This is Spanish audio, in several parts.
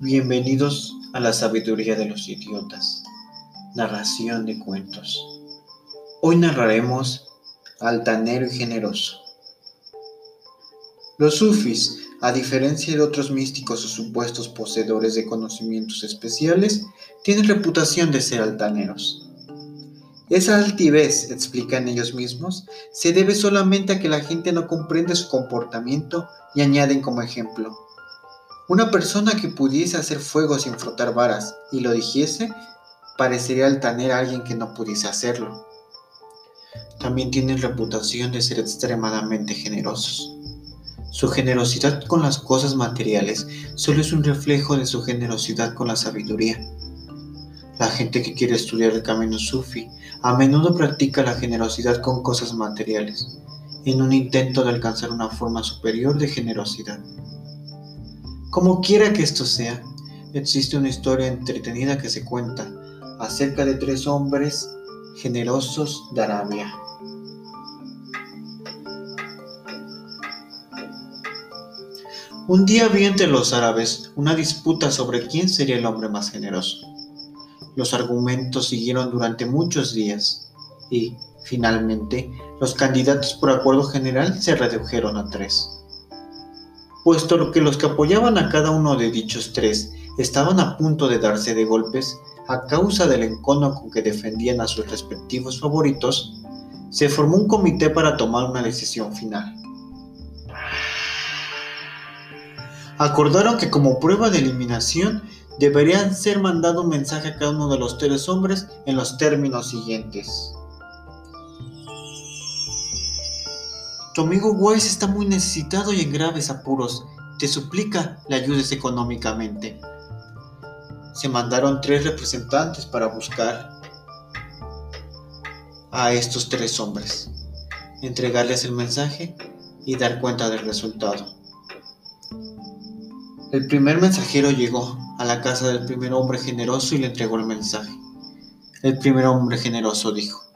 Bienvenidos a la sabiduría de los idiotas. Narración de cuentos. Hoy narraremos Altanero y Generoso. Los sufis, a diferencia de otros místicos o supuestos poseedores de conocimientos especiales, tienen reputación de ser altaneros. Esa altivez, explican ellos mismos, se debe solamente a que la gente no comprende su comportamiento y añaden como ejemplo, una persona que pudiese hacer fuego sin frotar varas y lo dijese, parecería altanera a alguien que no pudiese hacerlo. También tienen reputación de ser extremadamente generosos. Su generosidad con las cosas materiales solo es un reflejo de su generosidad con la sabiduría. La gente que quiere estudiar el camino sufi a menudo practica la generosidad con cosas materiales, en un intento de alcanzar una forma superior de generosidad. Como quiera que esto sea, existe una historia entretenida que se cuenta acerca de tres hombres generosos de Arabia. Un día había entre los árabes una disputa sobre quién sería el hombre más generoso. Los argumentos siguieron durante muchos días y, finalmente, los candidatos por acuerdo general se redujeron a tres puesto que los que apoyaban a cada uno de dichos tres estaban a punto de darse de golpes a causa del encono con que defendían a sus respectivos favoritos, se formó un comité para tomar una decisión final. Acordaron que como prueba de eliminación deberían ser mandado un mensaje a cada uno de los tres hombres en los términos siguientes. Tu amigo Wise está muy necesitado y en graves apuros. Te suplica le ayudes económicamente. Se mandaron tres representantes para buscar a estos tres hombres, entregarles el mensaje y dar cuenta del resultado. El primer mensajero llegó a la casa del primer hombre generoso y le entregó el mensaje. El primer hombre generoso dijo,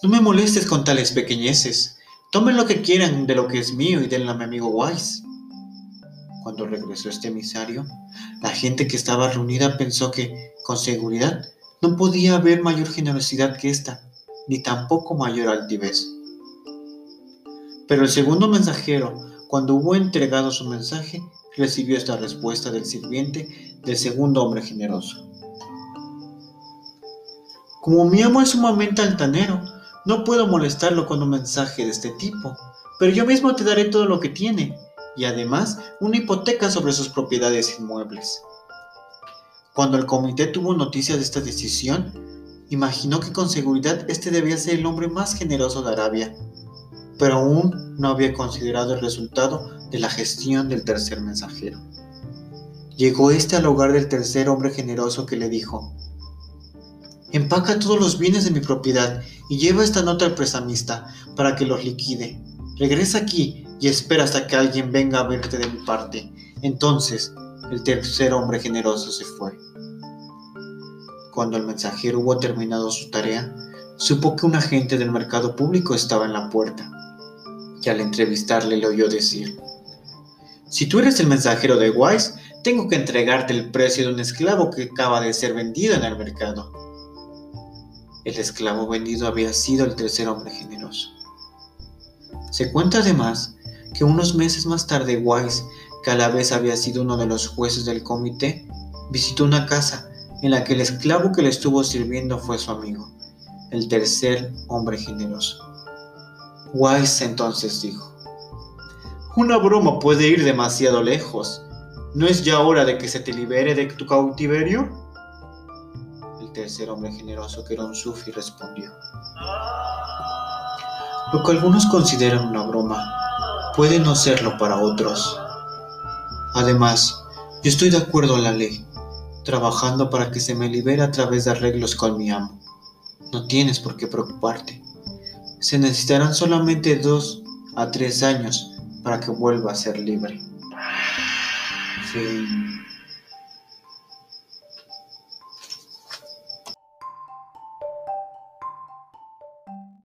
no me molestes con tales pequeñeces. Tomen lo que quieran de lo que es mío y denle a mi amigo Wise. Cuando regresó este emisario, la gente que estaba reunida pensó que, con seguridad, no podía haber mayor generosidad que esta, ni tampoco mayor altivez. Pero el segundo mensajero, cuando hubo entregado su mensaje, recibió esta respuesta del sirviente del segundo hombre generoso. Como mi amo es sumamente altanero, no puedo molestarlo con un mensaje de este tipo, pero yo mismo te daré todo lo que tiene, y además una hipoteca sobre sus propiedades inmuebles. Cuando el comité tuvo noticia de esta decisión, imaginó que con seguridad este debía ser el hombre más generoso de Arabia, pero aún no había considerado el resultado de la gestión del tercer mensajero. Llegó este al hogar del tercer hombre generoso que le dijo, Empaca todos los bienes de mi propiedad y lleva esta nota al prestamista para que los liquide. Regresa aquí y espera hasta que alguien venga a verte de mi parte. Entonces el tercer hombre generoso se fue. Cuando el mensajero hubo terminado su tarea, supo que un agente del mercado público estaba en la puerta, y al entrevistarle le oyó decir, Si tú eres el mensajero de Wise, tengo que entregarte el precio de un esclavo que acaba de ser vendido en el mercado. El esclavo vendido había sido el tercer hombre generoso. Se cuenta además que unos meses más tarde Wise, que a la vez había sido uno de los jueces del comité, visitó una casa en la que el esclavo que le estuvo sirviendo fue su amigo, el tercer hombre generoso. Wise entonces dijo, Una broma puede ir demasiado lejos. ¿No es ya hora de que se te libere de tu cautiverio? Tercer hombre generoso que era un sufi respondió. Lo que algunos consideran una broma puede no serlo para otros. Además, yo estoy de acuerdo a la ley, trabajando para que se me libere a través de arreglos con mi amo. No tienes por qué preocuparte. Se necesitarán solamente dos a tres años para que vuelva a ser libre. Fin.